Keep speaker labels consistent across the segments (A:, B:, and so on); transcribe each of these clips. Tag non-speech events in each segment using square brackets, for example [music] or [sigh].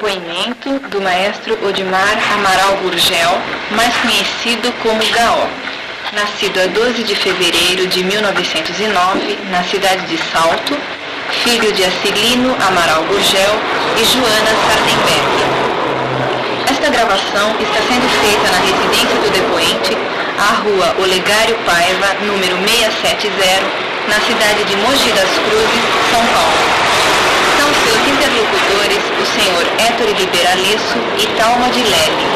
A: Depoimento do maestro Odimar Amaral Gurgel, mais conhecido como Gaó. Nascido a 12 de fevereiro de 1909, na cidade de Salto, filho de Acilino Amaral Gurgel e Joana Sardenberg. Esta gravação está sendo feita na residência do depoente, à rua Olegário Paiva, número 670, na cidade de Mogi das Cruzes, São Paulo. São seus interlocutores o senhor Héctor Liberaliço e Talma de Leve.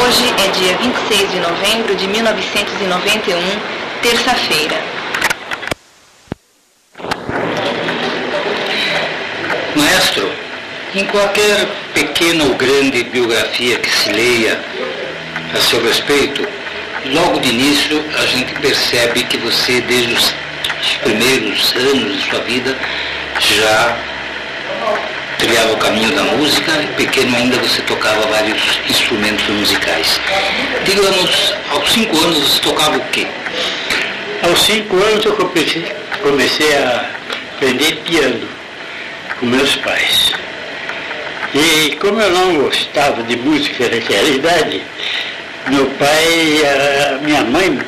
A: Hoje é dia 26 de novembro de 1991, terça-feira.
B: Maestro, em qualquer pequena ou grande biografia que se leia a seu respeito, logo de início a gente percebe que você, desde os primeiros anos de sua vida, já trilhava o caminho da música pequeno ainda você tocava vários instrumentos musicais. Digamos, aos cinco anos você tocava o quê?
C: Aos cinco anos eu comecei, comecei a aprender piano com meus pais. E como eu não gostava de música naquela idade, meu pai, a minha mãe,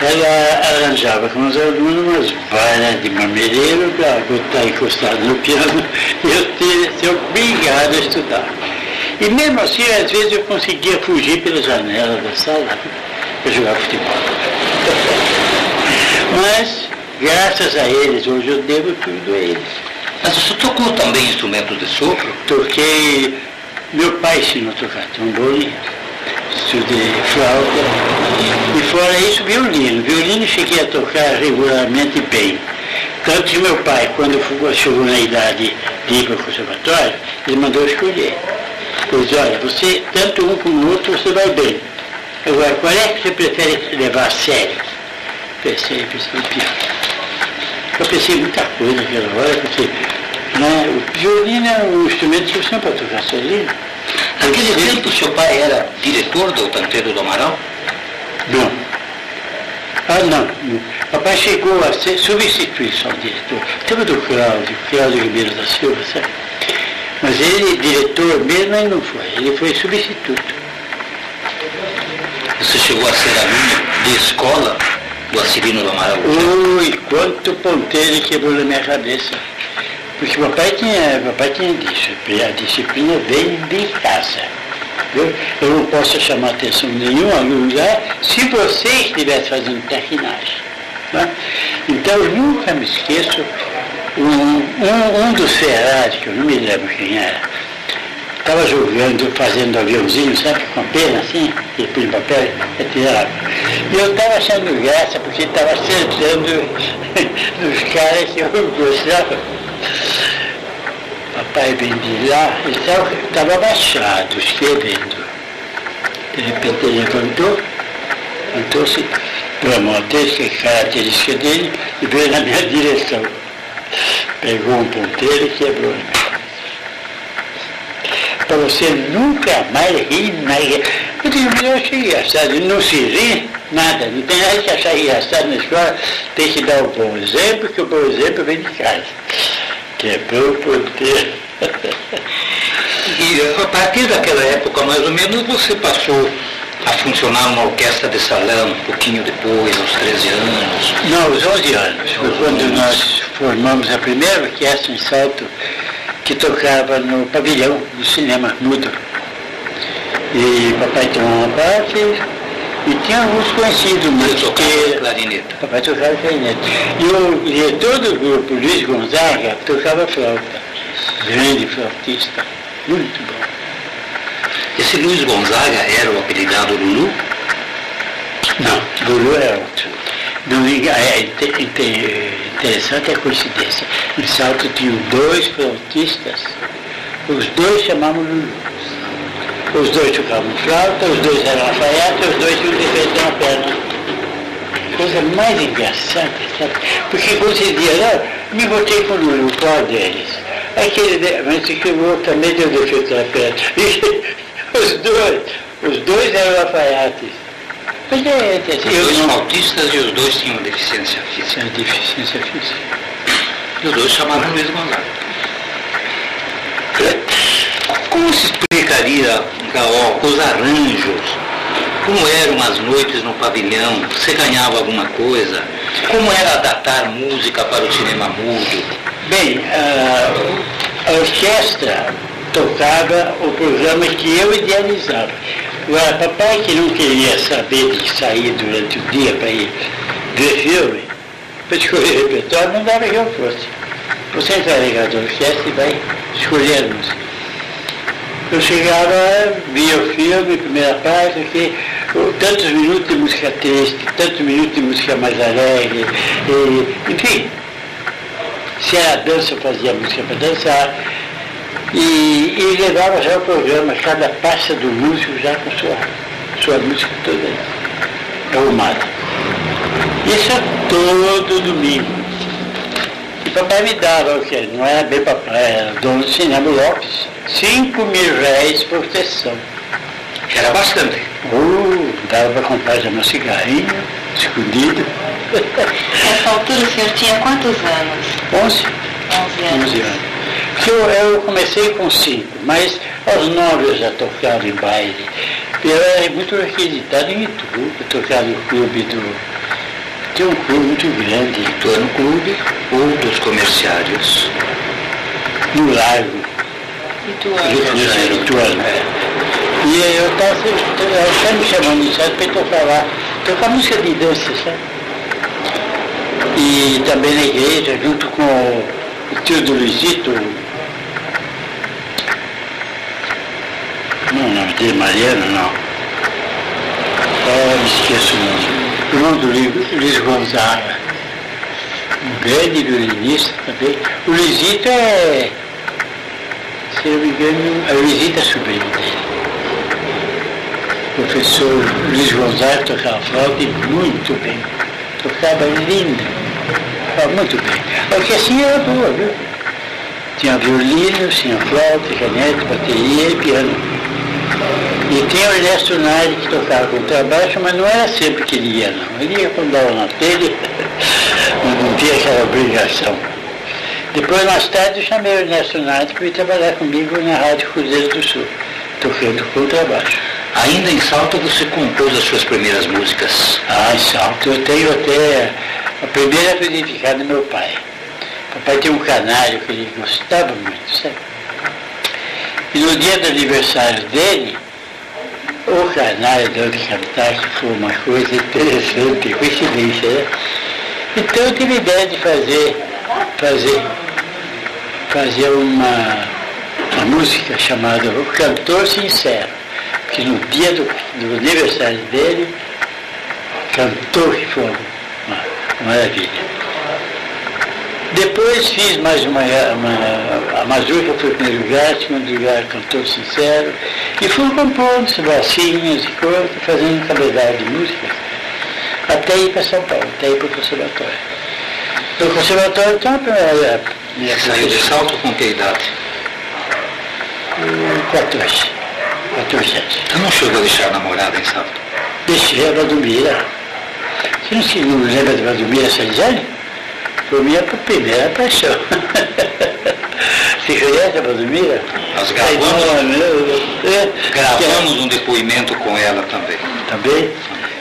C: ela arranjava com os alunos umas varas de mamereiro para botar encostado no piano [laughs] e eu ter, ser obrigado a estudar. E mesmo assim, às vezes eu conseguia fugir pela janela da sala para jogar futebol. [laughs] Mas, graças a eles, hoje eu devo tudo a eles.
B: Mas você tocou também instrumentos de sopro?
C: Toquei, meu pai ensinou a tocar trombone, estudei flauta e fora isso violino. Violino cheguei a tocar regularmente bem. Tanto que meu pai, quando chegou na idade de ir para o conservatório, ele mandou escolher. Ele disse, olha, você, tanto um como o outro, você vai bem. Agora, qual é que você prefere levar a sério? Pensei, pensei no piano. Eu pensei muita coisa naquela hora, porque né, o violino é um instrumento que você não pode tocar sozinho.
B: Naquele tempo, seu pai era diretor do Tanteiro do Amaral?
C: Não. Ah, não. Papai chegou a ser substituição diretor. Tempo do Cláudio, Cláudio Ribeiro da Silva, sabe? Mas ele, diretor mesmo, ele não foi. Ele foi substituto.
B: Você chegou a ser aluno de escola do Acilino do Amaral?
C: Ui, quanto ponteiro quebrou na minha cabeça. Porque o papai tinha, papai tinha disciplina, a disciplina vem de casa. Eu não posso chamar atenção de nenhum lugar se você estivesse fazendo traquinagem. Né? Então eu nunca me esqueço, um, um, um dos Ferrari, que eu não me lembro quem era, estava jogando, fazendo aviãozinho, sabe, com pena assim, e põe papel, e tirava. E eu estava achando graça, porque estava acertando [laughs] nos caras que eu gostava. Papai vem de lá, ele estava abaixado, escrevendo. De repente ele levantou, levantou-se, pela modéstia característica dele, e veio na minha [laughs] direção. Pegou um ponteiro e quebrou. Para você nunca mais rir, mais Eu digo, mas eu achei engraçado, não se ri, nada, não tem nada que achar engraçado na escola, tem que dar o bom exemplo, que o bom exemplo vem de casa. Quebrou o ponteiro. [laughs]
B: E a partir daquela época, mais ou menos, você passou a funcionar numa orquestra de salão um pouquinho depois, aos 13 anos?
C: Não, aos 11 anos. Foi quando nós formamos a primeira orquestra em Salto, que tocava no pavilhão do cinema mudo. E papai tomou uma parte e tinha alguns conhecidos, mas
B: que... clarineta.
C: Papai tocava clarineta. E o diretor do grupo, Luiz Gonzaga, tocava flauta. Grande flautista, muito bom.
B: Esse Luiz Gonzaga era o apelidado Lulu?
C: Não, Lulu é outro. Não, é interessante a coincidência. Em Salto tinham dois flautistas, os dois chamavam Lulu. Os dois tocavam flauta, os dois eram alfaiate, os dois tinham defeito na perna. Coisa mais engraçada, sabe? Porque quando você dizia, não, me botei com o Lulu, qual deles? Aquele, mas que o outro também deu defeito na perna. [laughs] Os dois, os dois eram alfaiates. Mas é, é,
B: Os dois não... autistas e os dois tinham deficiência física.
C: É, deficiência física.
B: E os dois chamaram Luiz Gonzaga. [laughs] Como se explicaria, Gaó, os arranjos? Como eram as noites no pavilhão? Você ganhava alguma coisa? Como era adaptar música para o cinema mudo?
C: Bem, a, orquestra tocava o programa que eu idealizava. Agora, papai que não queria saber de sair durante o dia para ir ver filme, para escolher [laughs] repertório, não dava que eu fosse. Você entra ligado à orquestra e vai escolher a música. Eu chegava, via o filme, primeira parte, que tantos minutos de música triste, tantos minutos de música mais alegre, e, enfim. Se era dança, eu fazia música para dançar. E, e, levava já o programa, cada pasta do músico já com sua, sua música toda arrumada. Isso é todo domingo. Papai me dava o que? Não era bem papai, era dono do cinema Lopes. Cinco mil reais por sessão.
B: Era bastante.
C: Uh, dava para comprar já meu cigarrinho, escondido. [laughs]
A: Nessa altura o senhor tinha quantos anos?
C: Onze.
A: Onze anos.
C: Onze anos. Eu, eu comecei com cinco, mas aos nove eu já tocava em baile. Eu era muito requisitado em Itu, eu tocava no clube do. Tem um clube muito grande.
B: Ituano Clube ou dos comerciários?
C: No Largo.
A: Ituano.
C: E eu estava sempre me chamando de certo para ir tocar música de dança, sabe? E também na igreja, junto com o tio do Luizito, não, não, de Mariano, não. Oh, esqueço o nome. Do Luiz Gonzaga. Grande violinista também. O Luizito é, se eu não me engano, a Luizito é sobrinho dele. O professor Luiz Gonzaga tocava flauta muito bem. Tocava lindo. Tocava muito bem. O que assim era boa, viu? Tinha violino, tinha flauta, caneta, bateria e piano. E tinha o Ernesto Nari que tocava contrabaixo, mas não era sempre que ele ia, não. Ele ia quando dava na telha, [laughs] não tinha aquela obrigação. Depois, mais tarde, eu chamei o Ernesto Nari para ir trabalhar comigo na Rádio Cruzeiro do Sul, tocando contrabaixo.
B: Ainda em Salto você compôs as suas primeiras músicas?
C: Ah, em Salto eu tenho até a primeira dedicada ao meu pai. Papai tinha um canário que ele gostava muito, sabe? E no dia do aniversário dele, o de cantar, que foi uma coisa interessante, coincidência, né? Então eu tive ideia de fazer, fazer, fazer uma, uma música chamada O Cantor Sincero, que no dia do, do aniversário dele, cantou que foi uma maravilha. Depois fiz mais uma, uma a Mazurca foi o primeiro lugar, segundo lugar cantor sincero, e fui compondo bracinhos e coisas, fazendo cabedal de músicas, até ir para São Paulo, até ir para o conservatório. No conservatório, então, a primeira minha
B: Saiu de salto com que idade?
C: 14. 14 anos.
B: Você não chegou a deixar a namorada em salto?
C: Deixei a Valdomira. Você não se lembra de Valdomira Salizane? Foi minha primeira paixão. [laughs] Você conhece a Valdomira?
B: Nós gravamos,
C: É,
B: gravamos um depoimento com ela também.
C: Também?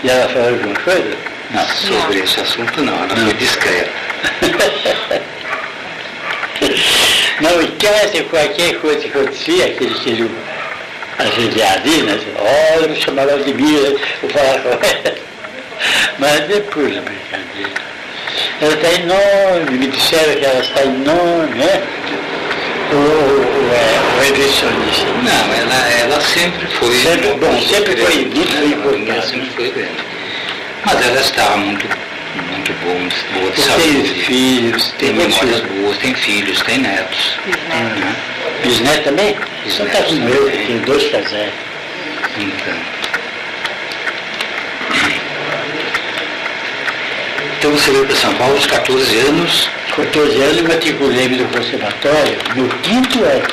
C: E ela falou alguma coisa?
B: Não, sobre esse assunto não, ela foi discreta. [laughs]
C: Não, casa, qualquer coisa que acontecia, aquele que ele ajoelhadinho, né? Olha, me chamava de Mira, eu falava com ela. [laughs] Mas depois a brincadeira. Ela está enorme, me disseram que ela está enorme, né? O, o, é, o disse.
B: Não, ela, ela sempre foi.
C: Sempre- bom, sempre foi muito
B: né?
C: importante.
B: Ela sempre foi grande. Mas ela estava muito, muito bom, boa de saúde.
C: tenho filhos,
B: Tem
C: tenho
B: memórias
C: filhos.
B: boas, tem filhos, tem netos.
A: Bisneto.
B: né?
C: Bisneto também? Então tá com o
B: Bisnetos
C: meu,
B: também.
C: tenho dois casais.
B: Então. Então você veio para São Paulo aos 14 anos,
C: 14 anos matriculei-me no conservatório no quinto ano.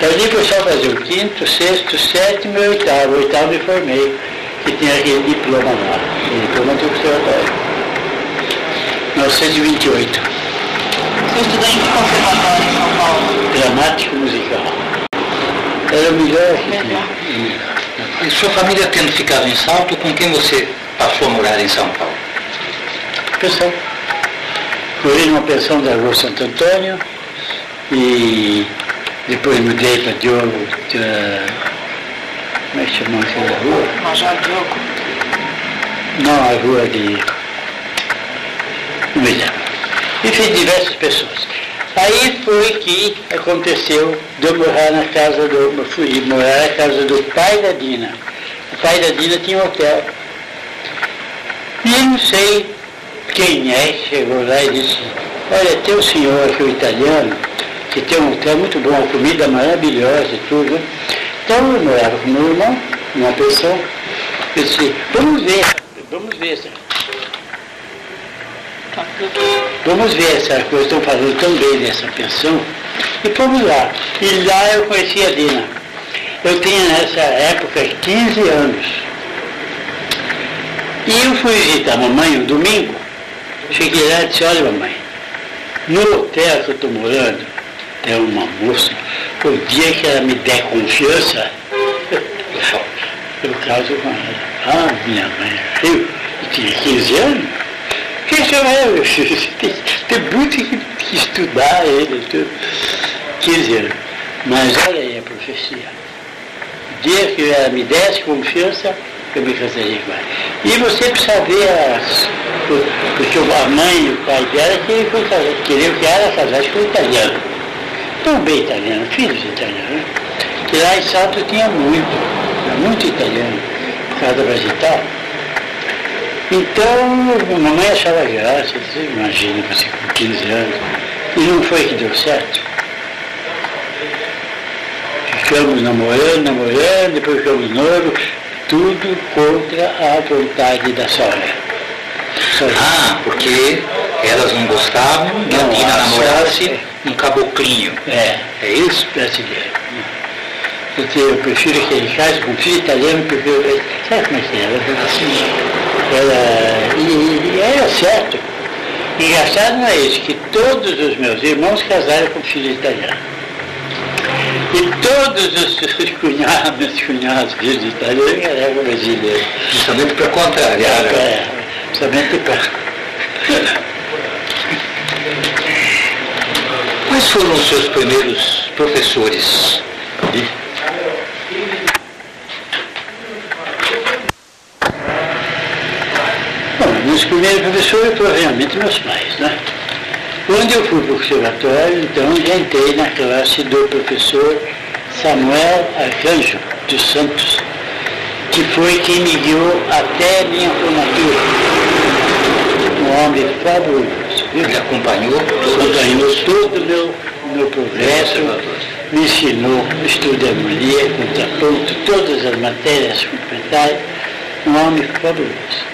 C: Dali foi só fazer o quinto, sexto, sétimo e oitavo. O oitavo me formei, que tinha aquele diploma lá, aquele diploma do conservatório. 1928,
A: O senhor estudou em que conservatório em São Paulo?
C: dramático musical. Era o melhor que tinha.
B: E sua família tendo ficado em Salto, com quem você passou a morar em São Paulo?
C: Pensão. Morei numa pensão da rua Santo Antônio e depois mudei para Diogo. como é que chamou aquela rua?
A: Major Diogo.
C: Não, a rua de. Não me lembro. Enfim, diversas pessoas. Aí foi que aconteceu de eu morar na casa do. Fui morar na casa do pai da Dina. O pai da Dina tinha um hotel. E eu não sei quem é chegou lá e disse, olha, tem um senhor aqui, o italiano, que tem um hotel muito bom, comida maravilhosa e tudo. Então eu morava com meu irmão, numa pensão. Eu disse, vamos ver, vamos ver vamos ver essa coisa, estão falando tão bem dessa pensão. E fomos lá. E lá eu conheci a Dina. Eu tinha nessa época 15 anos. E eu fui visitar a mamãe um domingo. Cheguei lá e disse, olha mamãe, no hotel que eu estou morando, tem uma moça, o dia que ela me der confiança, [laughs] eu caso com ela. Ah, minha mãe, eu, eu tinha 15 anos. Que eu é? meu? Tem, tem muito que, que estudar ele, tudo. 15 anos. Mas olha aí a profecia. O dia que ela me desse confiança, E você precisa ver as. Porque a mãe e o pai dela que queriam que ela casasse com um italiano. Bem italiano, filhos italianos. né? Que lá em Salto tinha muito, muito italiano, por causa da Brasital. Então, a mamãe achava graça, você imagina, você com 15 anos. E não foi que deu certo. Ficamos namorando, namorando, depois ficamos noivos, tudo contra a vontade da sogra.
B: Ah, porque elas não gostavam que a
C: Não,
B: namorasse
C: sogra-
B: um caboclinho.
C: É,
B: É isso?
C: brasileiro. Porque eu prefiro que ele case com filho italiano, porque eu, sabe como é que é? Era assim, ela, e, e era certo. Engraçado não é isso, que todos os meus irmãos casaram com filho italiano. E todos os os [laughs] cunhados, cunhados, filhos italianos, eram brasileiros.
B: Justamente para contrariar. né?
C: É, somente para.
B: Quais foram os seus primeiros professores?
C: Bom, meus primeiros professores foram realmente meus pais, né? Quando eu fui para o conservatório, então já entrei na classe do professor Samuel Arcanjo dos Santos, que foi quem me guiou até a minha formatura. Um homem fabuloso, viu?
B: Ele acompanhou
C: acompanhou todo o meu, meu progresso, me ensinou estudo de harmonia, contraponto, todas as matérias complementares, um homem fabuloso.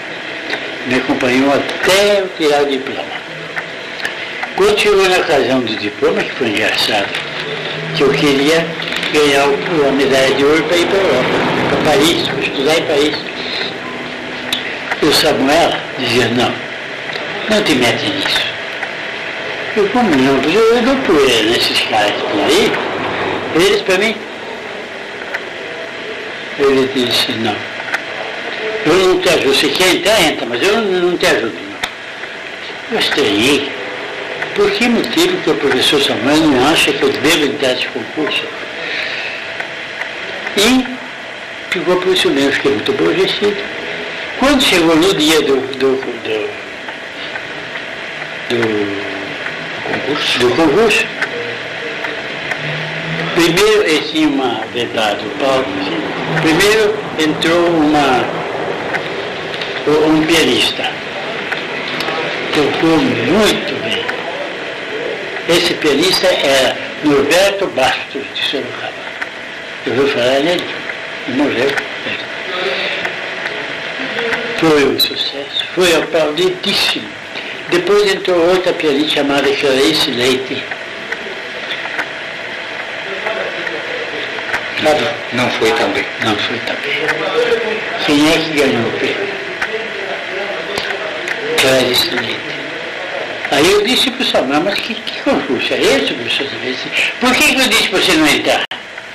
C: Me acompanhou até eu tirar o diploma. Quando chegou na ocasião do diploma, que foi engraçado, que eu queria ganhar a medalha de ouro para ir para a Europa, para Paris, para estudar em Paris. O Samuel dizia, não, não te mete nisso. Eu, como não? Eu dou poeira nesses caras por aí. Eles para mim. Ele disse, não. Eu não te ajudo. Se quer entrar, entra, mas eu não te ajudo, não. Eu estranhei. Por que motivo que o professor Samuel não acha que eu devo entrar nesse concurso? E ficou por isso mesmo, fiquei muito aborrecido. Quando chegou no dia do, do, do, do concurso, do concurso. Primeiro ele tinha uma assim. primeiro entrou uma, um pianista. Tocou muito bem. Esse pianista era Norberto Bastos de Sorocaba. Eu vou falar nele, ele morreu. Foi um sucesso, foi aplaudidíssimo. Depois entrou outra pianista chamada Clarice Leite. Sabe?
B: Não foi também.
C: Não foi também. Quem é que ganhou o prêmio? Clarice Leite. Aí eu disse para o Samuel, mas que, que concurso é esse, professor? Por que, que eu disse para você não entrar?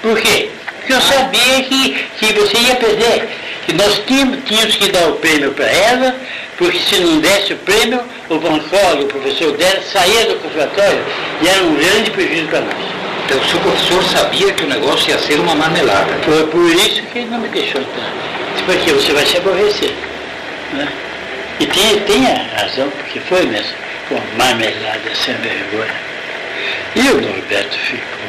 C: Por quê? Porque eu sabia que, que você ia perder. Que nós tínhamos, tínhamos que dar o prêmio para ela, porque se não desse o prêmio, o Bancolo, o professor dela, saía do conservatório e era um grande prejuízo para nós.
B: Então o seu professor sabia que o negócio ia ser uma marmelada.
C: Foi por isso que ele não me deixou entrar. Porque você vai se aborrecer. Né? E tinha, tinha razão, porque foi mesmo. Com marmelada sem vergonha. E o Norberto ficou.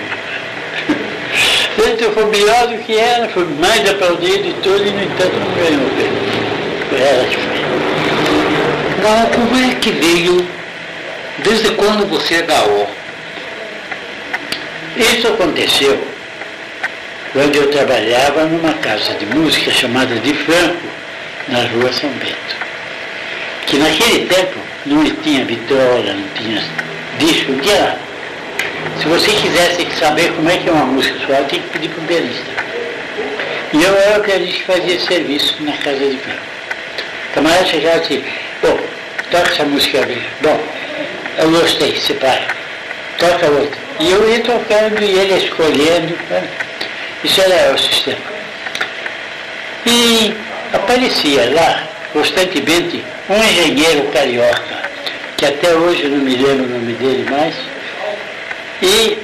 C: Ele foi melhor do que ela, foi mais aplaudido de tudo e, no entanto, não ganhou o. Foi ela que foi.
B: Não, como é que veio? Desde quando você é gaó?
C: Isso aconteceu quando eu trabalhava numa casa de música chamada de Franco, na rua São Bento. Que naquele tempo não tinha vitrola, não tinha disco, não tinha nada. Se você quisesse saber como é que é uma música suave, tinha que pedir para um pianista. E eu era o pianista que fazia serviço na casa de Franco. O camarada chegava e disse, pô, toca essa música ali. Bom, eu gostei, separa. Toca outra. E eu ia tocando e ele escolhendo. Né? Isso era o sistema. E aparecia lá, constantemente, um engenheiro carioca, que até hoje não me lembro o nome dele mais, e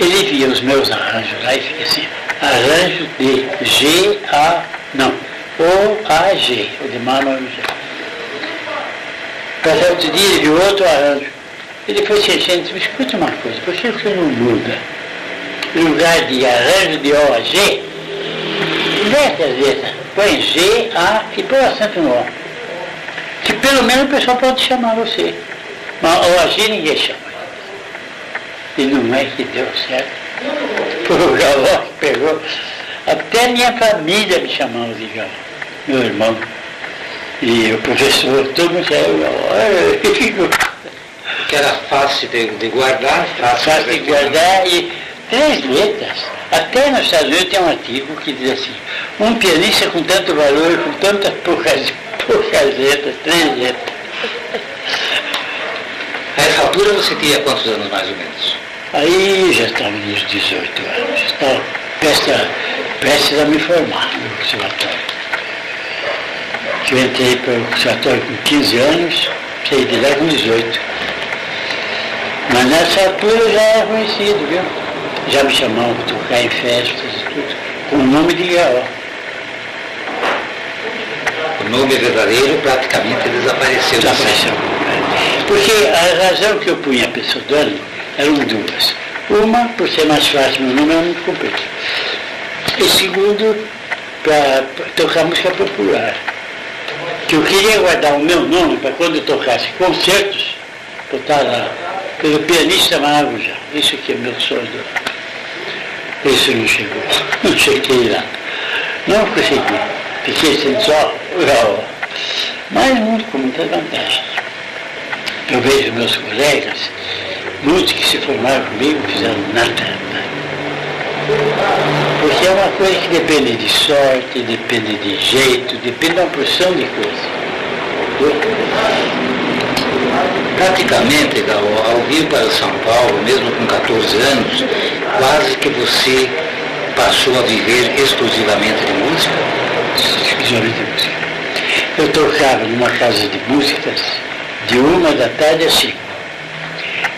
C: ele via os meus arranjos lá e fica assim, arranjo de G, A, não, O, A, G, o de Manuel G. Passar outro dia ele viu outro arranjo. Ele foi se enchendo e disse, uma coisa, por que você não muda? Lugar de arranjo de O a G, letras, põe G, A e põe o acento no O. Que pelo menos o pessoal pode chamar você. Mas G ninguém chama. E não é que deu certo. [laughs] O Galó que pegou. Até minha família me chamava de Galó, meu irmão. E o professor, todo mundo saiu Galó.
B: Que era fácil de, de guardar, fácil,
C: Fácil de guardar e três letras. Até nos Estados Unidos tem um artigo que diz assim, um pianista com tanto valor e com tantas poucas, [laughs] poucas letras, três letras.
B: A essa altura você tinha quantos anos mais ou menos?
C: Aí já estava nos 18 anos, já estava prestes a, prestes a me formar no conservatório. Eu entrei para o conservatório com 15 anos, saí de lá com 18. Mas nessa altura já era conhecido, viu? Já me chamavam para tocar em festas e tudo, com o nome de Gaó.
B: O nome verdadeiro praticamente desapareceu.
C: Desapareceu. Porque a razão que eu punha pseudônimo eram duas. Uma, por ser mais fácil, meu nome era muito comprido. E segundo, para tocar música popular. Que eu queria guardar o meu nome para quando eu tocasse concertos, botar lá, pelo pianista Maravilha. Isso aqui é meu sonho. Isso não chegou. Não consegui. Fiquei só Gaó. Mas muito com muitas vantagens. Eu vejo meus colegas, muitos que se formaram comigo, fizeram nada. Porque é uma coisa que depende de sorte, depende de jeito, depende de uma porção de coisas.
B: Praticamente, Gal, ao vir para São Paulo, mesmo com 14 anos, quase que você passou a viver exclusivamente de música?
C: Exclusivamente de música. Eu tocava numa casa de músicas de uma da tarde às cinco.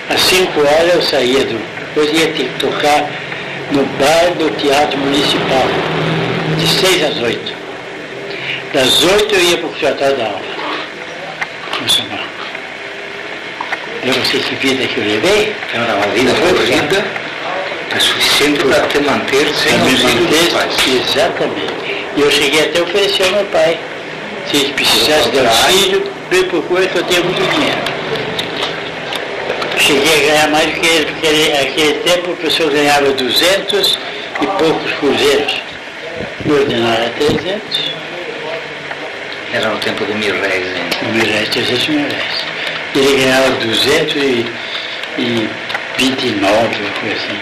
C: Às cinco horas eu saía do. Depois ia ter que tocar no bar do Teatro Municipal, de seis às oito. Das oito eu ia para o conservatório da aula. No São Paulo. Eu não sei que vida que eu levei.
B: Era uma vida corrida, é suficiente para te manter sem
C: manter, exatamente. E eu cheguei até a oferecer ao meu pai. Se ele precisasse de auxílio, me procura que eu tenho muito dinheiro. Cheguei a ganhar mais do que ele, porque ele, naquele tempo o professor ganhava 200 e poucos cruzeiros. O ordinário era 300,
B: Era no tempo do mil réis
C: o mil reais, 300 mil reais. Ele ganhava 229, uma coisa assim.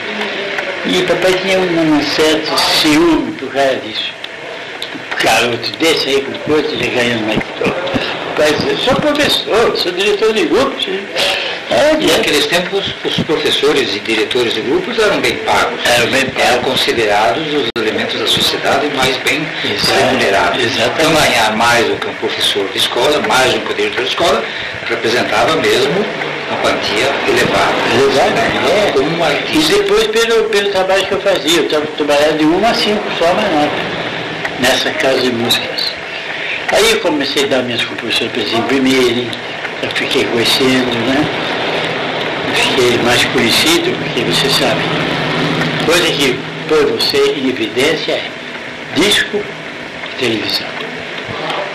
C: E papai tinha um, um certo ciúme por causa disso. Um garoto desse aí com coisa, ele ganhando mais que todo. Pai dizia, sou professor, sou diretor de grupo. Sim." É,
B: E naqueles tempos os professores e diretores de grupos eram bem pagos.
C: Eram bem pagos.
B: Eram considerados os elementos da sociedade mais bem remunerados.
C: exatamente.
B: Então ganhar mais do que um professor de escola, mais do que um diretor de escola, representava mesmo uma quantia elevada.
C: Elevada, é.
B: Como um
C: E
B: artista.
C: depois pelo, pelo trabalho que eu fazia, eu tra- trabalhava de 1 a 5 só, mas nada, nessa casa de músicas. Aí eu comecei a dar minhas composições para eles imprimirem, eu fiquei conhecendo, né? Fiquei mais conhecido, porque você sabe, coisa que põe você em evidência é disco e televisão.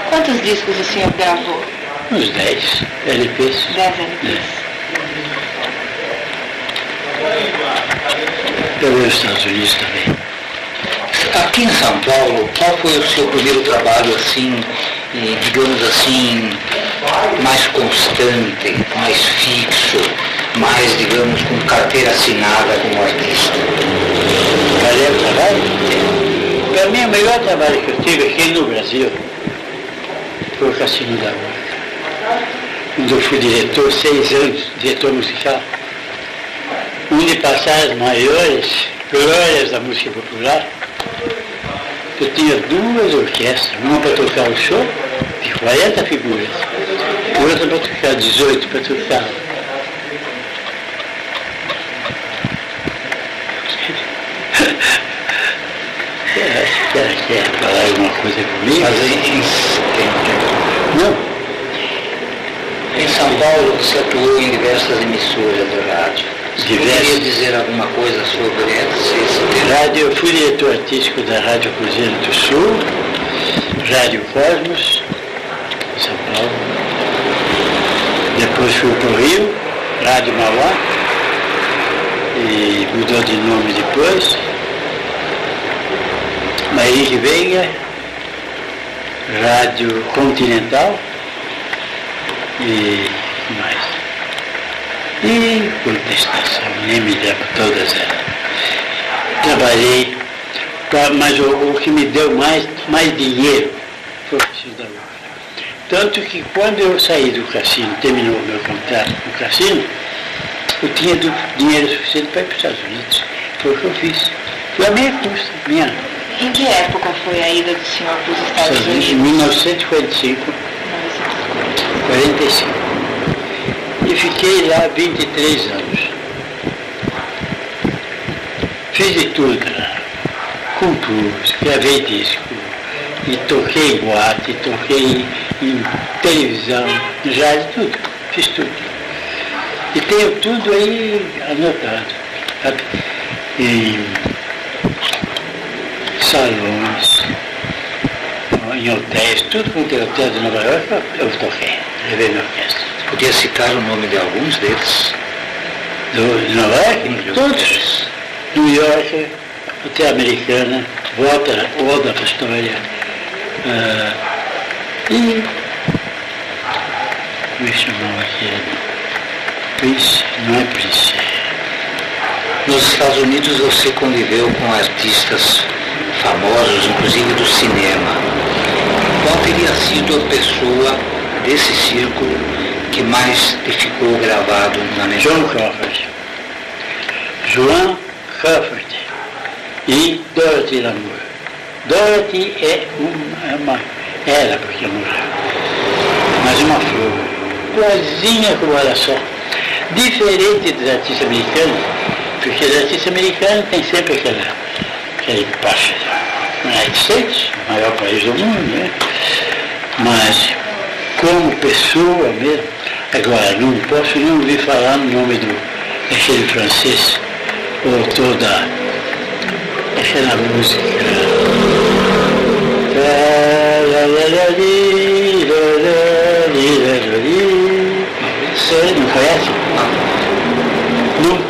A: Quantos discos o senhor gravou?
C: Uns 10 LPs.
A: 10 LPs.
C: Pelos Estados Unidos também.
B: Aqui em São Paulo, qual foi o seu primeiro trabalho assim, eh, digamos assim, mais constante, mais fixo, mais, digamos, com carteira assinada como artista?
C: Cadê o trabalho? Para mim, o melhor trabalho que eu tive aqui no Brasil foi o Cassino da Mônica. Onde eu fui diretor, seis anos, diretor musical. Onde passaram as maiores glórias da música popular. Eu tinha duas orquestras, uma para tocar o show, de 40 figuras, outra para tocar 18 para tocar. Será que quer falar alguma coisa comigo?
B: Em, em,
C: Não,
B: em São Paulo você atuou em diversas emissoras de rádio. Você poderia dizer alguma coisa sobre tema?
C: rádio, eu fui diretor artístico da Rádio Cruzeiro do Sul, Rádio Cosmos, em São Paulo. Depois fui para o Rio, Rádio Mauá, e mudou de nome depois. Maíri Veiga, Rádio Continental e mais. E contestação, nem me lembro todas elas. Trabalhei, pra- mas o, o que me deu mais, mais dinheiro foi o Cassino da Lua. Tanto que quando eu saí do cassino, terminou o meu contrato com o cassino, eu tinha dinheiro suficiente para ir para os Estados Unidos. Foi o que eu fiz. Foi a minha custa, minha.
A: Em que época foi a ida do senhor para os Estados
C: Unidos, em
A: Unidos?
C: 1945, 45. E fiquei lá 23 anos. Fiz de tudo lá. Compus, gravei disco, e toquei em boate, toquei em televisão, rádio, tudo. Fiz tudo. E tenho tudo aí anotado. sabe? Em salões, em hotéis, tudo quanto é hotel de Nova York, eu, toquei, levei minha orquestra.
B: Podia citar o nome de alguns deles?
C: Do, de Nova York, todos. New York, Hotel Americana, Volta, Volta para a História. ah, e. Como é que chamava aquele? Prince, não é Prince.
B: Nos Estados Unidos você conviveu com artistas famosos, inclusive do cinema. Qual teria sido a pessoa desse círculo que mais te ficou gravado na memória?
C: John Crawford. Joan Crawford e Dorothy Lamour. Dorothy é uma, é uma era porque morreu, mas uma flor, igualzinha como ela só. Diferente dos artistas americanos, porque os artistas americanos têm sempre aquela, aquela equipaxe. United States, o maior país do mundo, né? Mas como pessoa mesmo, agora não posso nem ouvir falar no nome do daquele francês, o autor da aquela música. Você não conhece?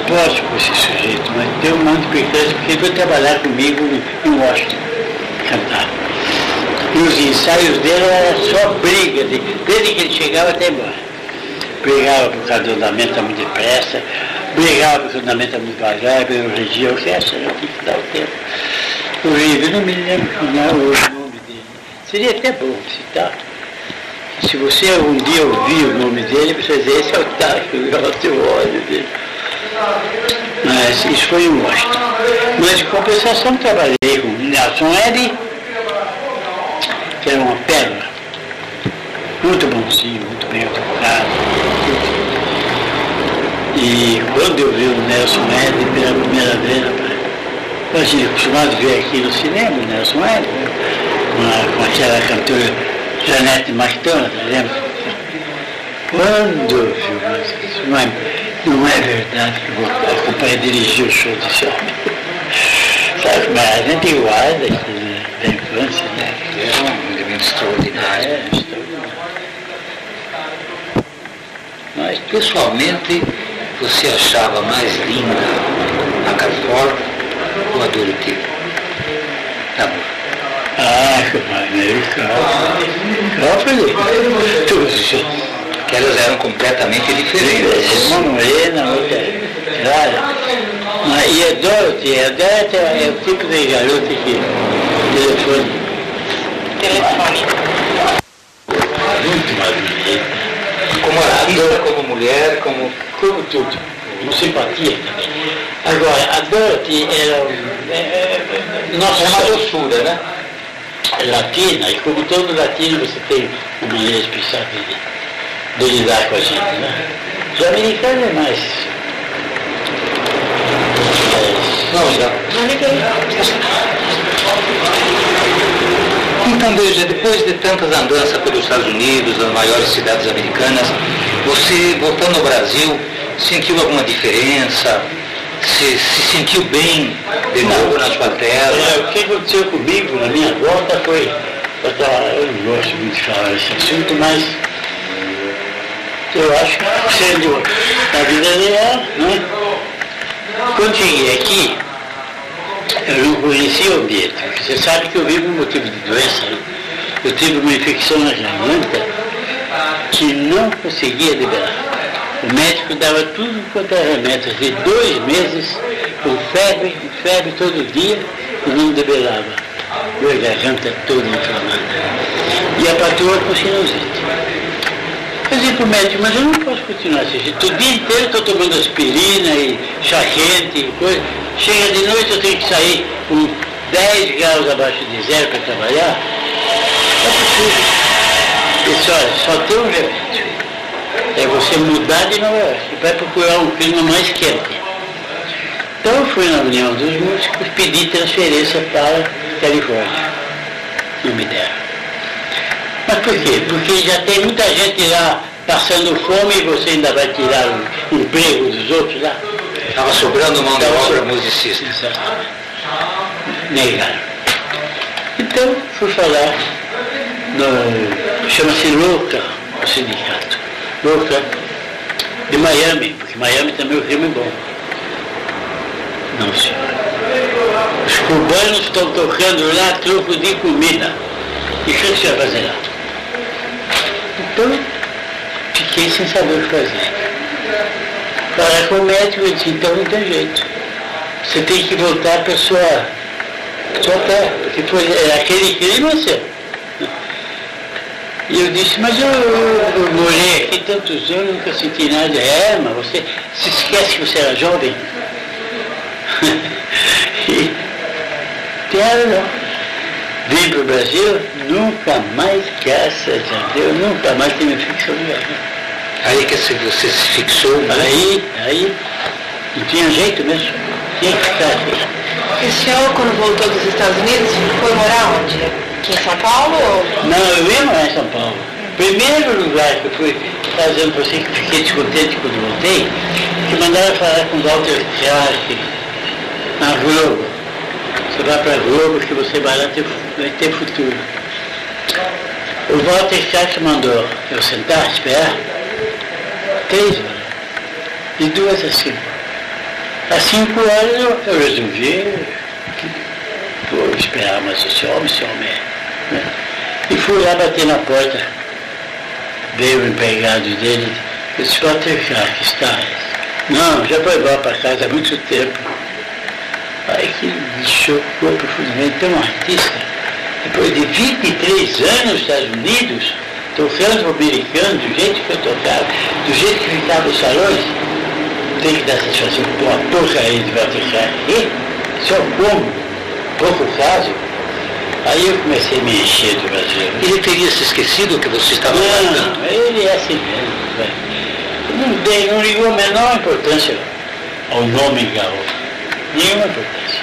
C: Posso com esse sujeito, mas tem um monte de implicância, porque ele foi trabalhar comigo em Washington, cantar. E os ensaios dele eram só briga, de- desde que ele chegava até embora. Brigava por causa do andamento muito depressa, brigava porque o andamento é muito devagar, eu regia a orquestra, eu tinha que dar o tempo. Horrível, não me lembro não, o nome dele. Seria até bom citar. Se você um dia ouvir o nome dele, você dizer, esse é o Tacho, eu tenho ódio dele. Mas isso foi um Washington. Mas de compensação trabalhei com Nelson Eddy, que era uma pérola. Muito bonzinho, muito bem educado. E quando eu vi o Nelson Eddy pela primeira vez, eu tinha acostumado a ver aqui no cinema o Nelson Eddy, com, com aquela cantora Janete Martona, lembra? Quando eu vi, não é, não é verdade que eu vou acompanhar dirigir o show desse homem. Sabe, mas a gente guarda aquilo da infância, né?
B: É um elemento extraordinário.
C: É, extraordinário.
B: Mas, pessoalmente, você achava mais linda a Carfor ou a Dorothy? Tá bom.
C: Ah, que maneiro, cara. Cara, tudo isso.
B: Que elas eram completamente diferentes.
C: Uma morena, outra e a Dorothy, a Dorothy é o tipo de garota que telefone
A: Telefone.
C: muito mais bonita.
B: Como artista, como mulher, como...
C: Como tudo. Com simpatia também. Agora, a Dorothy era. É, é, é, nossa,
B: É uma doçura, né?
C: latina, e como todo latino você tem uma maneira de, de lidar com a gente, né? Os americanos é mais.
B: Não, já. Então, veja, depois de tantas andanças pelos Estados Unidos, nas maiores cidades americanas, você, voltando ao Brasil, sentiu alguma diferença? Se, se sentiu bem de novo na sua terra?
C: É, o que aconteceu comigo na minha volta foi. Eu, tava- eu gosto muito de falar desse assunto, mas eu acho que sendo a vida real, né? Quando cheguei aqui, eu não conhecia o ambiente, você sabe que eu vivo um motivo de doença. Né? Eu tive uma infecção na garganta que não conseguia liberar. O médico dava tudo quanto era remédio, de dois meses, com febre, febre todo dia, e não debelava. E a garganta toda inflamada. E a patroa com sinusite. Eu disse para o médico, mas eu não posso continuar assim. O dia inteiro estou tomando aspirina e chá quente e coisa. Chega de noite eu tenho que sair com 10 graus abaixo de zero para trabalhar. É possível. Olha, só tem um remédio. É você mudar de Nova York. Vai procurar um clima mais quente. Então eu fui na União dos Músicos, pedi transferência para Califórnia. Não me deram. Mas por quê? Porque já tem muita gente lá passando fome e você ainda vai tirar o emprego dos outros lá.
B: Estava sobrando mão de
C: Tava
B: obra musicista.
C: Negaram. Então fui falar chama-se Louca, o sindicato. Louca de Miami, porque Miami também o filme é bom. Não, senhor. Os cubanos estão tocando lá troco de comida. E o que você vai fazer lá? Então, fiquei sem saber o que fazer. Falar com o médico, ele disse, então não tem jeito. Você tem que voltar para sua, sua terra, porque foi, é aquele clima seu. E eu disse, mas eu, eu- eu morei aqui tantos anos, nunca senti nada. É, mas você se esquece que você era jovem? [laughs] e, claro, não. Vim para o Brasil, nunca mais, graças a Deus, nunca mais tive infecção de garganta.
B: Aí que se você se fixou, né?
C: Aí, aí, não tinha jeito mesmo. Tinha que ficar aqui.
A: E o senhor, quando voltou dos Estados Unidos, foi morar onde? Aqui em São Paulo ou...
C: Não, eu ia morar em São Paulo. Primeiro lugar que eu fui, dizendo para você que fiquei descontente quando voltei, que mandaram falar com o Walter Clark na Globo. Você vai para a Globo que você vai lá ter, vai ter futuro. O Walter Clark mandou eu sentar, esperar, três horas. De duas a cinco. Às cinco horas eu, eu resolvi vou esperar, mas esse homem, esse homem é. Né? E fui lá bater na porta. Veio o empregado dele, disse, Walter Clark, está? Não, já foi embora para casa há muito tempo. Aí que me chocou profundamente. Tem um artista, depois de 23 anos nos Estados Unidos, tocando americano, do jeito que eu tocava, do jeito que ficava os salões, tem que dar satisfação com uma porcaria de Vaticano. E só como, pouco caso, aí eu comecei a me encher do Brasil.
B: Ele teria se esquecido que você estava
C: Não,
B: cantando?
C: ele é assim mesmo. Não, dei, não ligou a menor importância ao nome gaúcho. Nenhuma importância.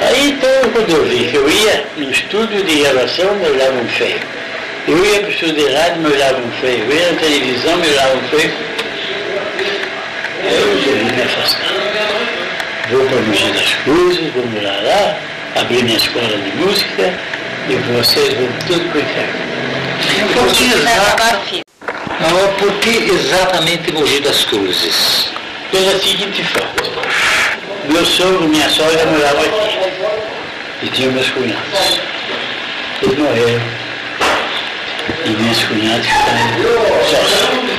C: Aí então, quando eu vi que eu ia no estúdio de gravação, me olhavam feio. Eu ia para o estúdio de rádio, me olhavam feio. Eu ia na televisão, me olhavam feio. Eu resolvi me afastar. Vou para Mogi das Cruzes, vou morar lá, abrir minha escola de música e vocês vão tudo para o inferno.
B: Por que, exa-
A: Acabaram o filho.
B: Não, por que exatamente Mogi das Cruzes?
C: Pela seguinte fato. Meu sogro e minha sogra moravam aqui. E tinha meus cunhados. Eles morreram. E meus cunhados ficaram sós.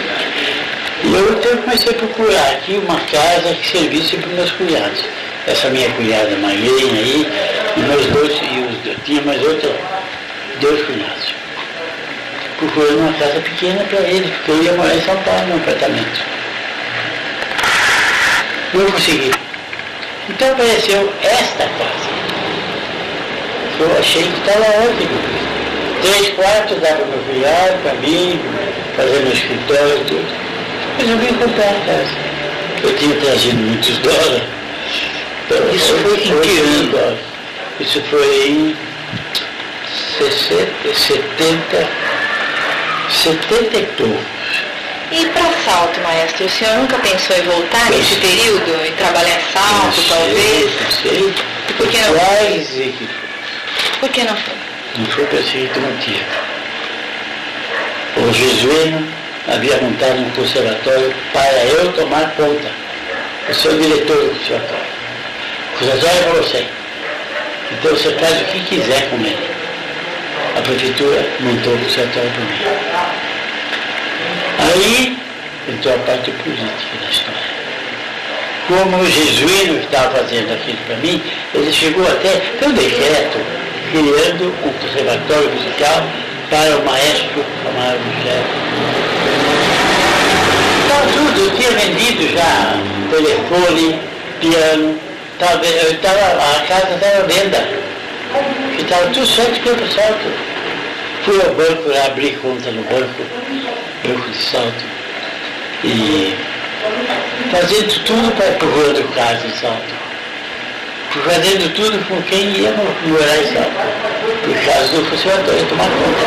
C: E eu então comecei a procurar aqui uma casa que servisse para meus cunhados. Essa minha cunhada magrinha aí, e meus dois, e os, eu tinha mais outra, dois cunhados. Procurando uma casa pequena para eles, porque eu ia morar em São Paulo, num apartamento. Não consegui. Então apareceu esta casa. Eu achei que estava ótimo. Três quartos dava para cunhado, para mim, fazer meu escritório e tudo. Resolvi comprar a casa. Eu tinha trazido muitos dólares. Então,
B: Isso foi em que ano?
C: Isso foi em 60, 70, 70 e
A: para Salto, maestro, o senhor nunca pensou em voltar nesse período e trabalhar em Salto, talvez?
C: Pensei,
A: E por que não?
C: Quase que
A: Por que não foi?
C: Não foi prefeito motivo. O jesuíno havia montado um conservatório para eu tomar conta. Eu sou o diretor do conservatório. O conservatório é para você. Então você faz o que quiser com ele. A prefeitura montou o conservatório para mim. Aí entrou a parte política da história. Como o jesuíno estava fazendo aquilo para mim, ele chegou até ter um decreto criando um conservatório musical para o maestro Amaro Gugel. Estava tudo, eu tinha vendido já telefone, piano, tava, eu tava, a casa estava venda. Estava tudo certo pelo salto. Fui ao banco abri conta no banco, banco de salto. E fazendo tudo para procurando casa em salto. Fazendo tudo com quem ia morar em salto. Por causa do conservatório, tomar conta.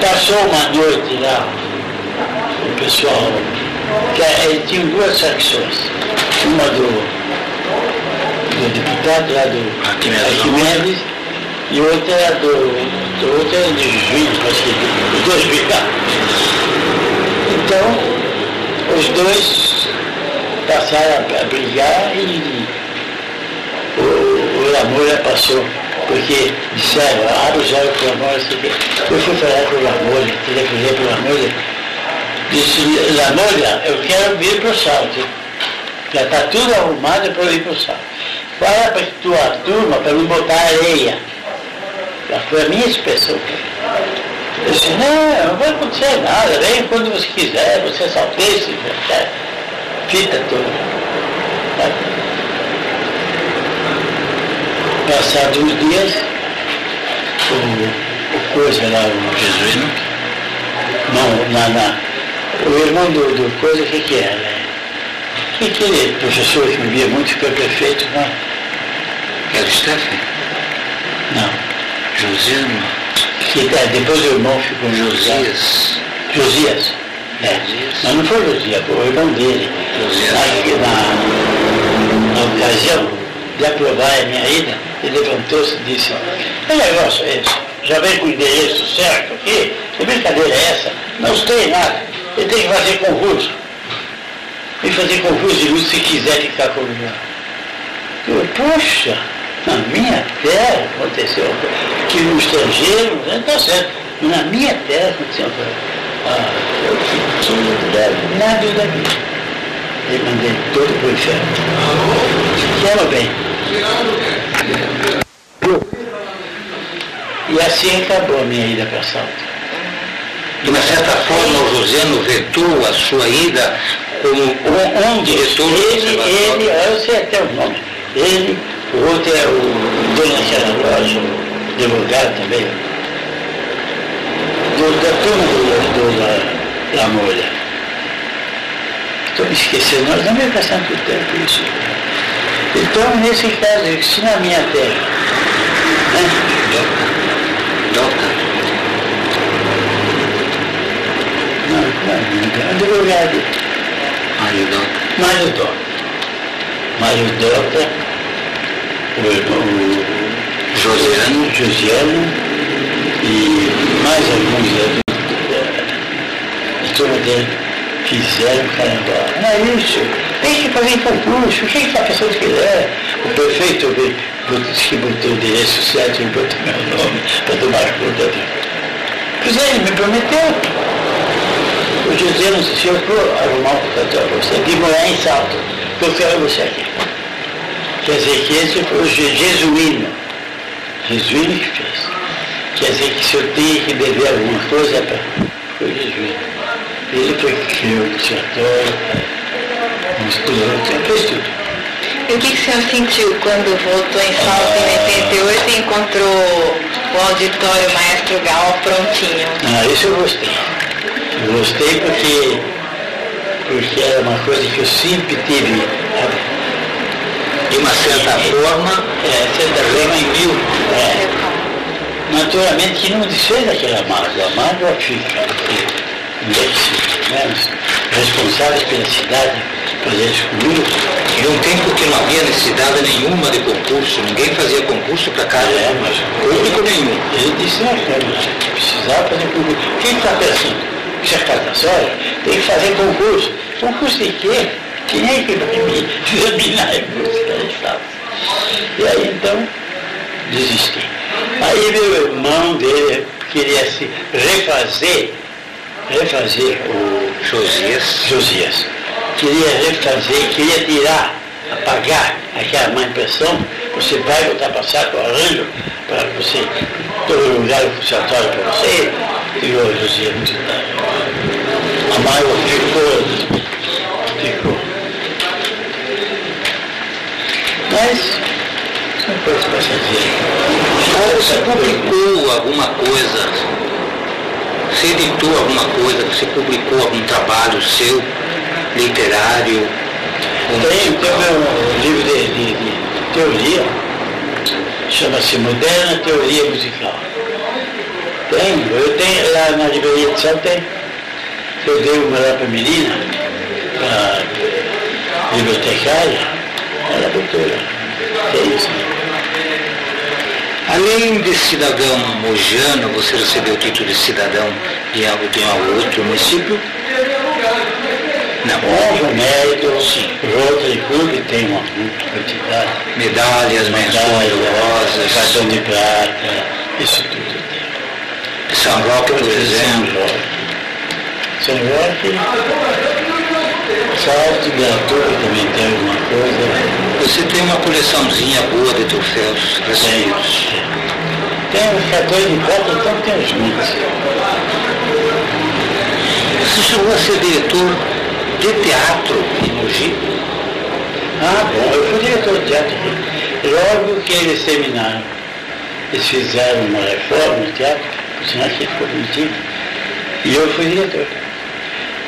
C: Passou uma noite lá, o pessoal, que eh, tinha duas facções. Uma do, do deputado lá do
B: Arquimedes
C: e outra era do, do outro era de juiz, acho que os dois brigaram. Então, os dois passaram a brigar e o, o Lamoura passou, porque disseram, abre os olhos para Lamoura. Eu fui falar para o Lamoura, telefonei para o Lamoura, disse, Lamoura, eu quero vir para o salto. Já está tudo arrumado para eu ir para o salto. Fala para a tua turma para me botar areia. Já foi a minha expressão. Eu disse, não, não vai acontecer nada, vem quando você quiser, você é salteiro, fita toda. Passados uns dias, o, o coisa lá, o jesuíno, não, na, na, o irmão do, do coisa, o que que era? né? Que aquele professor que bebia muito ficou prefeito, não?
B: Era o Steffen?
C: Não.
B: Josiano?
C: Que tá, depois o irmão ficou
B: Josias?
C: Josias. Mas não foi Josias, foi o irmão dele. Na, na, ocasião de aprovar a minha ida, ele levantou-se e disse, que negócio é esse? Já vem com o endereço certo aqui? Que brincadeira é essa? Não tem nada. Ele tem que fazer concurso. E fazer concurso de luz se quiser ficar com o lugar. Eu, poxa, na minha terra aconteceu que no estrangeiro, né, tá certo, mas na minha terra aconteceu. Ah, eu fiquei nada daqui. E mandei todo para o inferno. Fala bem. E assim acabou a minha ida para Salto.
B: De uma certa forma, o Josiano vetou a sua ida como um, um diretor
C: Ele, ele, eu sei até o nome. Ele, o outro é o dono daquela loja, o advogado também, do, da turma do La. Estou me esquecendo, nós não vamos passar muito tempo isso. Então, nesse caso, se na minha terra, né?
B: Dota.
C: Não, não, não, advogado.
B: Mário Dota.
C: Mário Dota. Mário Dota, o irmão
B: Josiano.
C: Josiano e mais alguns da, dele fizeram carnaval. Não é isso. Que fazer concurso. O que pensando que ele é? O prefeito disse que botou o endereço certo e botou meu nome para tomar conta dele. Pois é, ele me prometeu. O José não se eu for arrumar um computador para você, de morar em Salto, eu quero você aqui. Quer dizer que esse foi o jesuíno. Jesuíno que fez. Quer dizer que se eu tenho que beber alguma coisa, para foi o jesuíno. Ele foi que criou o dissertório, musculou, fez tudo.
A: E o que, que o senhor sentiu quando voltou em Salto em 88 e encontrou o auditório Maestro Gal prontinho?
C: Ah, isso eu gostei. Eu gostei porque, porque era uma coisa que eu sempre tive.
B: De uma certa forma,
C: É, certa forma em mil. É, naturalmente que não desfez aquela mágoa. A mágoa fica. Não né? Responsáveis pela cidade isso comigo.
B: de um tempo que não havia necessidade nenhuma de concurso, ninguém fazia concurso para cargo
C: É, mas
B: público nenhum.
C: Ele disse, não, mas precisava fazer concurso. Quem está pensando? Que é catasória, tem que fazer concurso. Concurso de quê? Quem é que vai me [laughs] examinar em música? Aí estava. E aí então, desisti. Aí meu irmão dele queria se refazer, refazer o
B: Josias.
C: Josias. Queria refazer, queria tirar, apagar aquela má impressão. Você vai botar passar com arranjo para você, todo lugar o funcionário para você. E o Josias muito. A mágoa ficou, ficou. Mas são coisas passageiras.
B: Você publicou alguma coisa, você editou alguma coisa, você publicou algum trabalho seu, literário,
C: Tem,
B: musical?
C: meu livro de, de, de teoria, chama-se Moderna Teoria Musical. Tem, eu tenho lá na livraria de São tem. Eu dei uma lá para a menina, para a bibliotecária, ela botou lá. Tem isso.
B: Além de cidadão mojano, você recebeu o título de cidadão de algo de um outro município? Não.
C: Bom, mérito, sim. O Rotary Club tem uma quantidade.
B: Medalhas, menções honrosas.
C: cartão de prata, isso tudo tem.
B: São Roque, por exemplo.
C: São Roque, Salto, Beatuba também tem alguma coisa.
B: Você tem uma coleçãozinha boa de troféus recebidos.
C: cartões de prata, então tem os muitos.
B: Você chegou a ser diretor de teatro em Mogi?
C: Ah, bom, eu fui diretor de teatro aqui. Logo que eles terminaram, eles fizeram uma reforma no teatro, por sinal que ficou bonitinho, e eu fui diretor.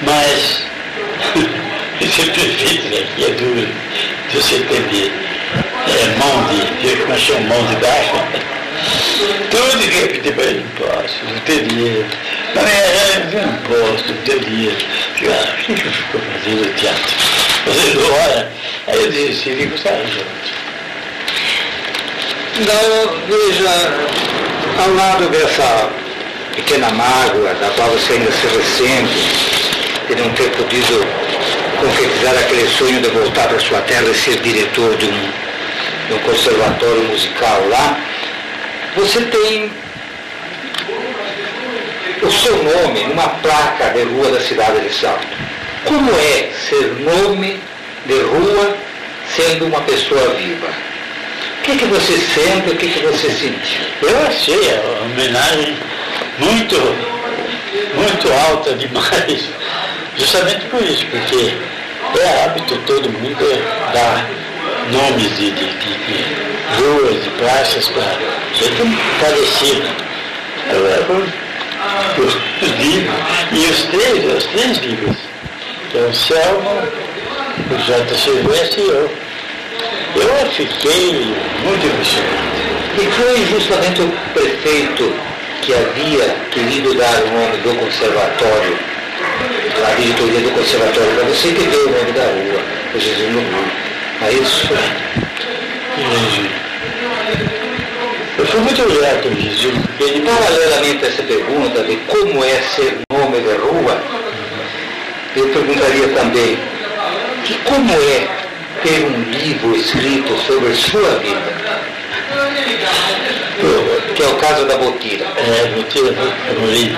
C: Mas [laughs] esse prefeito daqui é duro, de você ter de, é, mão de, de, como chama, mão de baixo. Tudo que eu pedi para ele, não posso, não tenho dinheiro. Mas é, não posso, não tenho dinheiro. Digo, ah, o que que eu fico fazendo teatro? Fazendo hora. Aí eu desisti, fico saindo.
B: Então, veja, ao lado dessa pequena mágoa, da qual você ainda se ressente, de não ter podido concretizar aquele sonho de voltar para sua terra e ser diretor de um, de um conservatório musical lá, você tem o seu nome numa placa de rua da cidade de Salto. Como é ser nome de rua sendo uma pessoa viva? O que, que você sente, o que, que você sentiu?
C: Eu achei a homenagem muito, muito alta demais, justamente por isso, porque é hábito todo mundo dar nomes de, de, de, de ruas, de praças para gente levo os livros, e os três, os três livros, que é o Selma, o J. Silvestre e eu. Eu fiquei muito emocionado.
B: E foi justamente o prefeito que havia querido dar o nome do conservatório, a diretoria do conservatório para você, que deu o nome da rua, o Jesus Rio. É isso?
C: Eu fui muito grato Jesus,
B: ele, paralelamente a essa pergunta de como é ser nome de rua, eu perguntaria também que como é ter um livro escrito sobre sua vida. Que é o caso da Botira.
C: É, Botira Amorim.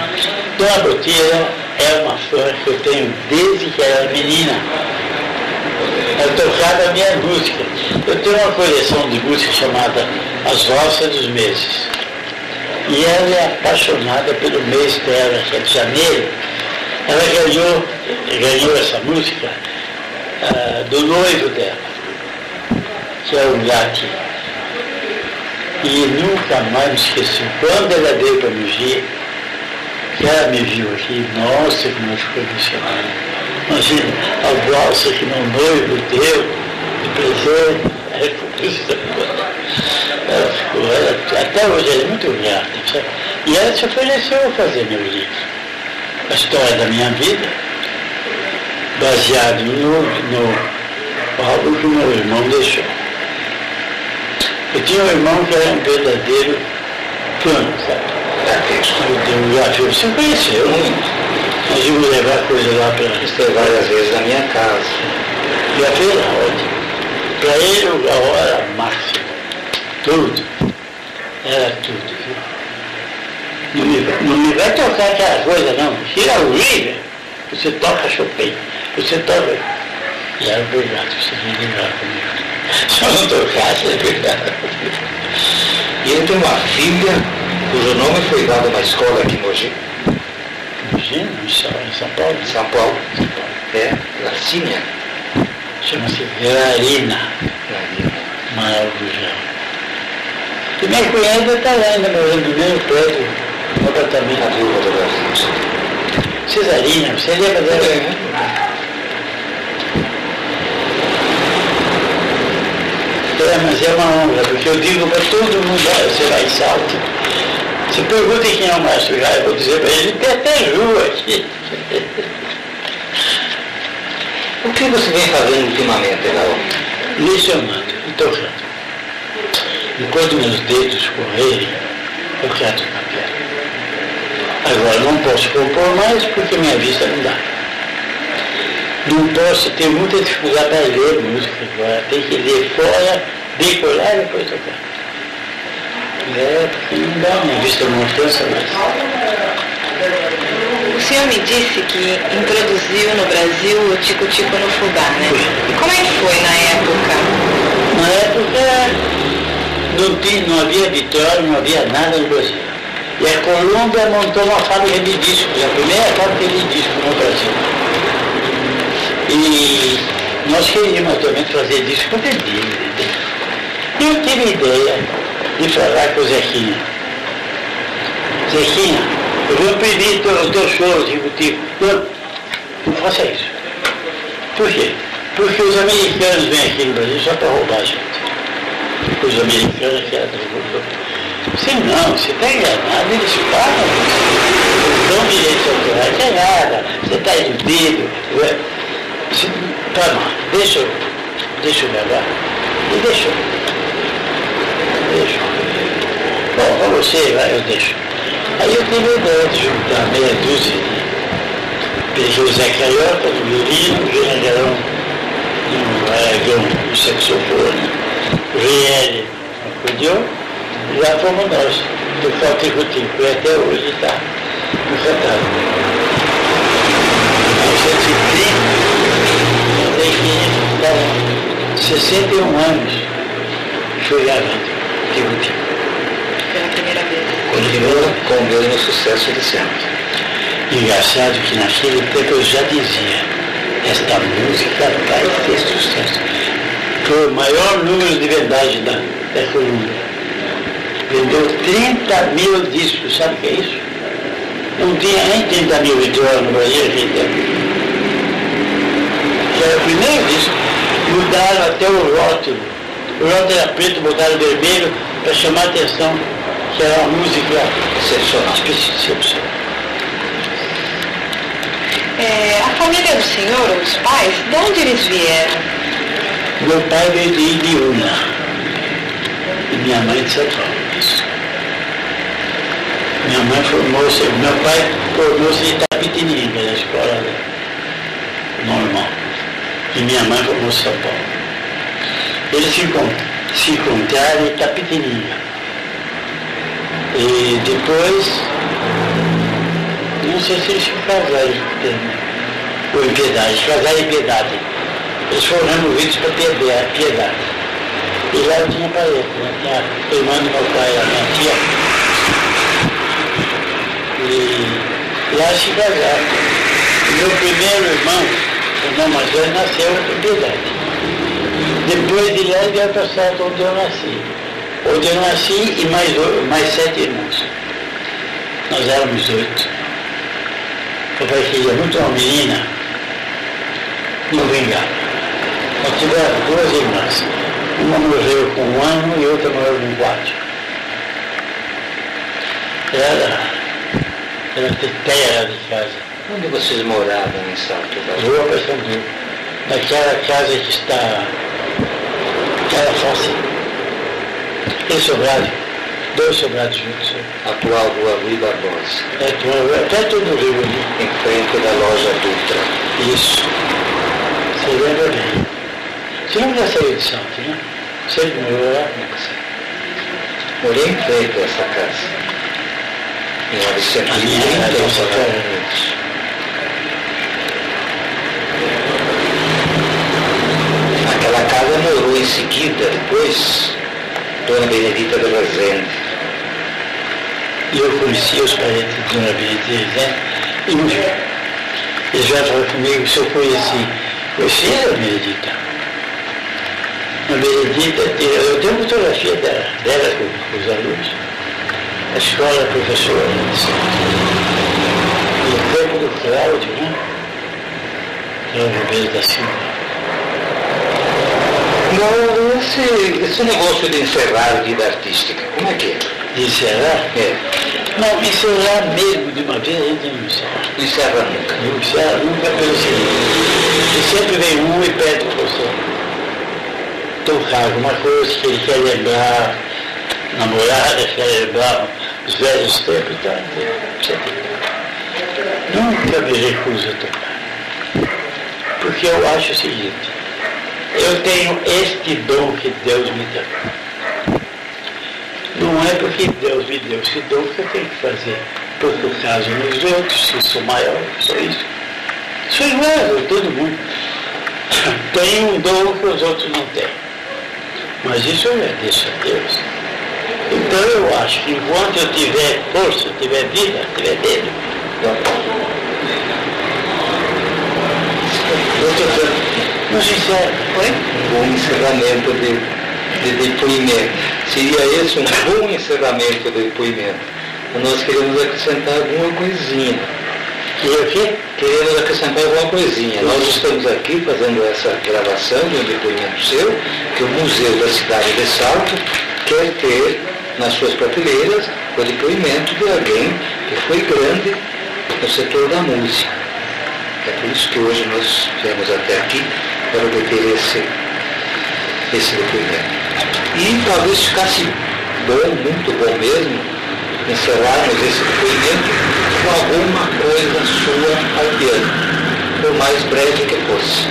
C: Dona Botira é uma fã que eu tenho desde que era menina. Ela tocava a minha música. Eu tenho uma coleção de música chamada As Roças dos Meses. E ela é apaixonada pelo mês dela, que é de janeiro. Ela ganhou, ganhou essa música uh, do noivo dela, que é o Gatti. E nunca mais me esqueci. Quando ela veio para que ela me viu aqui, nossa, como eu fiquei emocionado. Imagina, a valsa que meu noivo deu de presente. Ela ficou, ela, até hoje ela é muito grata. E ela se ofereceu a fazer meu livro. A história da minha vida, baseado no, no algo que meu irmão deixou. Eu tinha um irmão que era um verdadeiro cano, sabe? Eu já você conheceu, muito. Nós íamos levar coisa lá para.
B: Estive várias vezes na minha casa.
C: Já fez ótimo. Para ele a hora máxima. Tudo. Era tudo. Não me, não me vai tocar aquela coisa não. Tira o River, você toca Chopin. Você toca. E era obrigado, você me ligar comigo. Se eu não tocasse, é verdade.
B: E ele tem uma filha cujo nome foi dado na escola aqui em Mogi.
C: Mogi? Em São Paulo?
B: Em São Paulo. É, Lacínia.
C: Chama-se.
B: Larina.
C: Maior Gugel. E minha cunhada está lá ainda morando no mesmo prédio, no
B: Na
C: apartamento.
B: viúva do Brasil.
C: Cesarina, você lembra dela?
B: É,
C: É, mas é uma honra, porque eu digo para todo mundo, você vai em salto. Você pergunta quem é o Márcio Jair, eu vou dizer para ele, tem até rua aqui.
B: O que você vem fazendo ultimamente, Raul?
C: Lecionando e tocando. Enquanto meus dedos correrem, eu quero papel. Agora, não posso compor mais porque minha vista não dá. Não posso, tenho muita dificuldade para ler música agora. Tem que ler fora, decorar e depois tocar. É, porque não dá, minha vista não alcança mais.
A: O senhor me disse que introduziu no Brasil o tico-tico no fubá, né? E como é que foi na época?
C: Na época não, tinha, não havia vitória, não havia nada no Brasil. E a Colômbia montou uma fábrica de discos, a primeira fábrica de discos no Brasil. E nós queríamos também fazer disco com vendido. E eu tive ideia de falar com o Zequinha. Zequinha, eu vou pedir o teu show, tipo, tipo, não, não faça isso. Por quê? Porque os americanos vêm aqui no Brasil só para roubar a gente. Os americanos que Você não, você está enganado, eles pagam. Dão direitos autorais, não é nada. Você está iludido. Tá, não, deixa eu, deixa eu levar. E deixou. Deixa. Bom, para você, eu deixo. Aí eu tive a ideia de juntar meia dúzia. Peguei o Zé Carioca no violino, o Generalão no aragão, no saxofone, o no acordeão, e lá fomos nós, do Forte Routico, que até hoje está no. Em 1930, eu tinha 61 anos. foi Tipo,
A: Pela primeira vez.
B: Continua com o mesmo sucesso de sempre.
C: Engraçado que naquele tempo eu já dizia, esta música vai ter sucesso. Foi o maior número de vendagem da, da Colômbia. Vendeu 30 mil discos, sabe o que é isso? Não tinha nem 30 mil vitórias no Brasil, gente. Que era o primeiro disco. Mudaram até o rótulo. O rótulo era preto, botaram vermelho para chamar a atenção que era uma música
B: Excepcional.
C: excepcional.
A: É, a família do senhor, os pais, de onde eles vieram?
C: Meu pai veio de Ibiúna e minha mãe de São Paulo. Minha mãe formou-se, meu pai formou-se em Itapetininga, na escola normal. E minha mãe formou-se em São Paulo. Eles se, se encontraram em Itapetininga. E depois, não sei se eles se casaram, ou em Piedade, se casaram Piedade. Eles foram removidos para Piedade. Piedade. E lá eu tinha parede, né? tinha a irmã do meu pai, a minha tia. E lá se casaram. Meu primeiro irmão, o irmão mais velho, nasceu em Piedade. Depois de lá veio para Salto, onde eu nasci. Onde eu nasci e mais, mais sete irmãos. Nós éramos oito. Papai queria muito uma menina, não vingava. Nós tivemos duas irmãs. Uma morreu com um ano e outra morreu com quatro. Era, era teteia de casa.
B: Onde vocês moravam em Salto da
C: Rua Paysandu. Naquela casa que está. Aquela face. Aquele sobrado. Dois sobrados juntos.
B: atual Rua Rui Barbosa,
C: É, tu- é perto do rio ali.
B: em frente da loja Dutra.
C: Isso. Você lembra bem. Você não já saiu de Santos, né? Você morou lá?
B: Morei em frente a essa casa. Em
C: A minha era
B: 1930,
C: nossa casa
B: morou em seguida, depois, Dona Benedita de Rezende.
C: E eu conhecia os parentes de Dona Benedita, né? E. Eles já falaram comigo se eu conheci. Conheci a Benedita. A Benedita, eu tenho fotografia dela, dela com, os alunos. A escola professora. E o tempo do Cláudio, né? Cláudio Ribeiro da Silva.
B: Não, esse, esse negócio de encerrar a vida artística, como é que é?
C: De encerrar?
B: É,
C: Não, encerrar mesmo de uma vez, a gente não encerra.
B: encerra nunca.
C: Não encerra nunca pelo seguinte. E sempre vem um e pede para você tocar alguma coisa que ele quer lembrar, namorada, quer lembrar os velhos tempos, tá? Sempre. Nunca me recuso a tocar. Porque eu acho o seguinte, eu tenho este dom que Deus me deu. Não é porque Deus me deu esse dom que eu tenho que fazer pouco caso nos outros, se sou maior, sou isso. Sou igual todo mundo. Tem um dom que os outros não têm. Mas isso eu agradeço a Deus. Então eu acho que enquanto eu tiver força, tiver vida, tiver dedo,
B: Doutor,
C: não se encerra.
A: Oi?
B: um bom encerramento de, de depoimento. Seria esse um bom encerramento de depoimento. Nós queremos acrescentar alguma coisinha.
C: E o quê?
B: Queremos acrescentar alguma coisinha. Nós estamos aqui fazendo essa gravação de um depoimento seu, que o Museu da Cidade de Salto quer ter nas suas prateleiras o depoimento de alguém que foi grande no setor da música. É por isso que hoje nós viemos até aqui para obter esse, esse depoimento. E talvez ficasse bom, muito bom mesmo, encerrarmos esse depoimento com alguma coisa sua ao piano, por mais breve que fosse.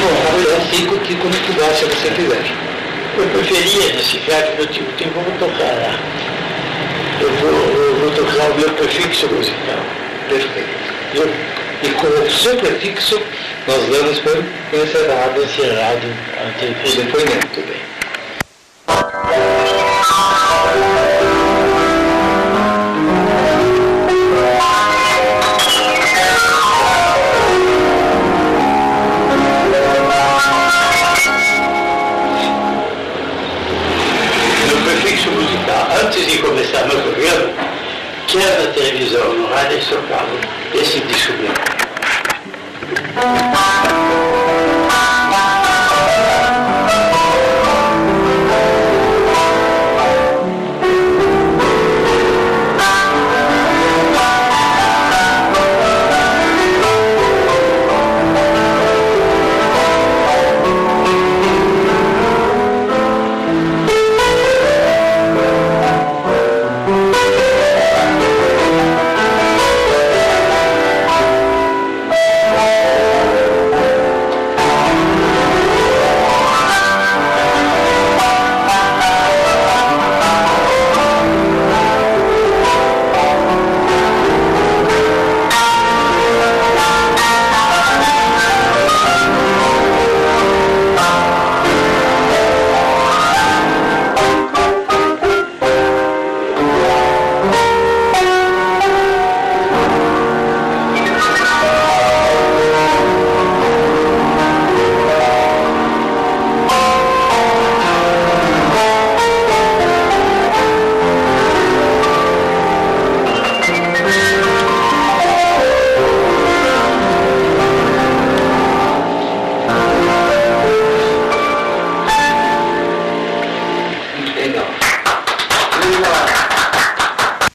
B: Bom, eu fico aqui quando puder, se você quiser.
C: Eu preferia nesse caso, eu tenho, tenho como tocar lá. Eu vou, eu vou tocar o meu prefixo musical.
B: Perfeito.
C: Viu?
B: E com o seu prefixo, nós damos por encerrado,
C: Encerrado
B: o depoimento. Bem.
C: Musical, antes de começar meu programa, quer na televisão, no rádio, eles tocavam esse disco branco.